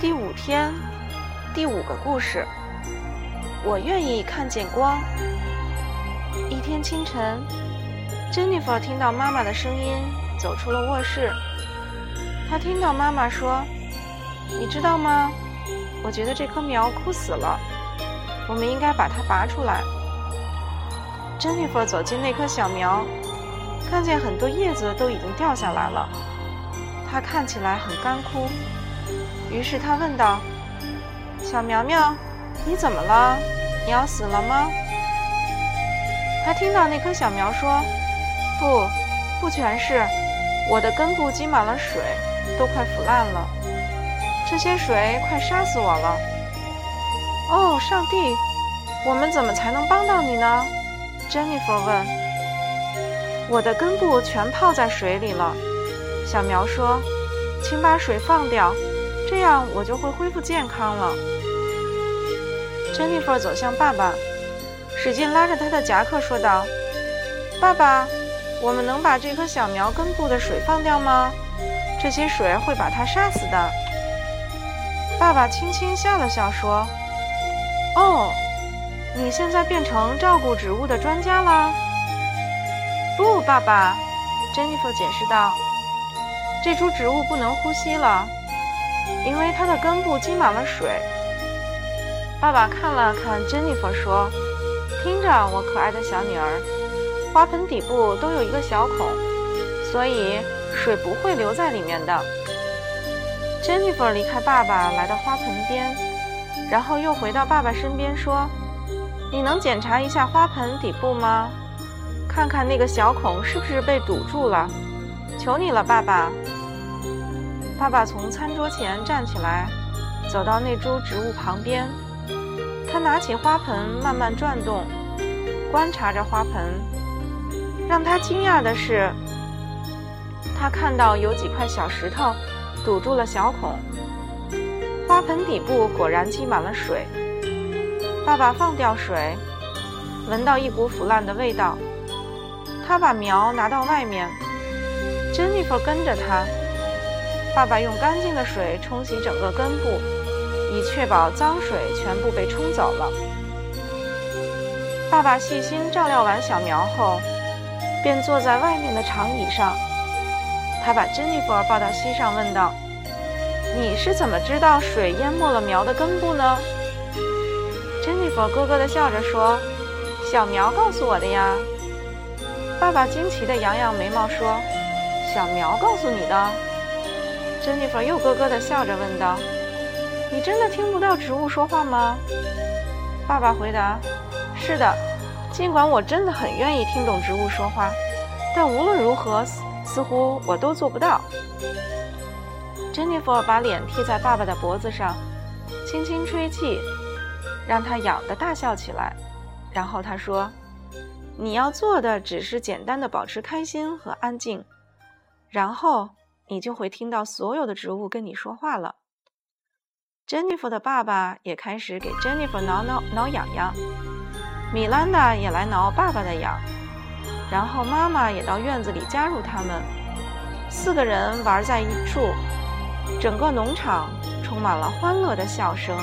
第五天，第五个故事。我愿意看见光。一天清晨，Jennifer 听到妈妈的声音，走出了卧室。她听到妈妈说：“你知道吗？我觉得这棵苗枯死了，我们应该把它拔出来。”Jennifer 走进那棵小苗，看见很多叶子都已经掉下来了，它看起来很干枯。于是他问道：“小苗苗，你怎么了？你要死了吗？”他听到那棵小苗说：“不，不全是，我的根部积满了水，都快腐烂了。这些水快杀死我了。”哦，上帝，我们怎么才能帮到你呢？Jennifer 问。“我的根部全泡在水里了。”小苗说，“请把水放掉。”这样我就会恢复健康了。Jennifer 走向爸爸，使劲拉着他的夹克说道：“爸爸，我们能把这棵小苗根部的水放掉吗？这些水会把它杀死的。”爸爸轻轻笑了笑说：“哦，你现在变成照顾植物的专家了？”“不，爸爸。”Jennifer 解释道：“这株植物不能呼吸了。”因为它的根部积满了水。爸爸看了看珍妮弗，说：“听着，我可爱的小女儿，花盆底部都有一个小孔，所以水不会留在里面的。”珍妮弗离开爸爸，来到花盆边，然后又回到爸爸身边，说：“你能检查一下花盆底部吗？看看那个小孔是不是被堵住了？求你了，爸爸。”爸爸从餐桌前站起来，走到那株植物旁边。他拿起花盆，慢慢转动，观察着花盆。让他惊讶的是，他看到有几块小石头堵住了小孔。花盆底部果然积满了水。爸爸放掉水，闻到一股腐烂的味道。他把苗拿到外面。珍妮弗跟着他。爸爸用干净的水冲洗整个根部，以确保脏水全部被冲走了。爸爸细心照料完小苗后，便坐在外面的长椅上。他把珍妮弗抱到膝上，问道：“你是怎么知道水淹没了苗的根部呢？”珍妮弗咯咯地笑着说：“小苗告诉我的呀。”爸爸惊奇地扬扬眉毛说：“小苗告诉你的？”珍妮弗又咯咯地笑着问道：“你真的听不到植物说话吗？”爸爸回答：“是的，尽管我真的很愿意听懂植物说话，但无论如何，似乎我都做不到。”珍妮弗把脸贴在爸爸的脖子上，轻轻吹气，让他痒得大笑起来。然后他说：“你要做的只是简单的保持开心和安静。”然后。你就会听到所有的植物跟你说话了。Jennifer 的爸爸也开始给 Jennifer 挠挠挠痒痒，米兰达也来挠爸爸的痒，然后妈妈也到院子里加入他们，四个人玩在一处，整个农场充满了欢乐的笑声。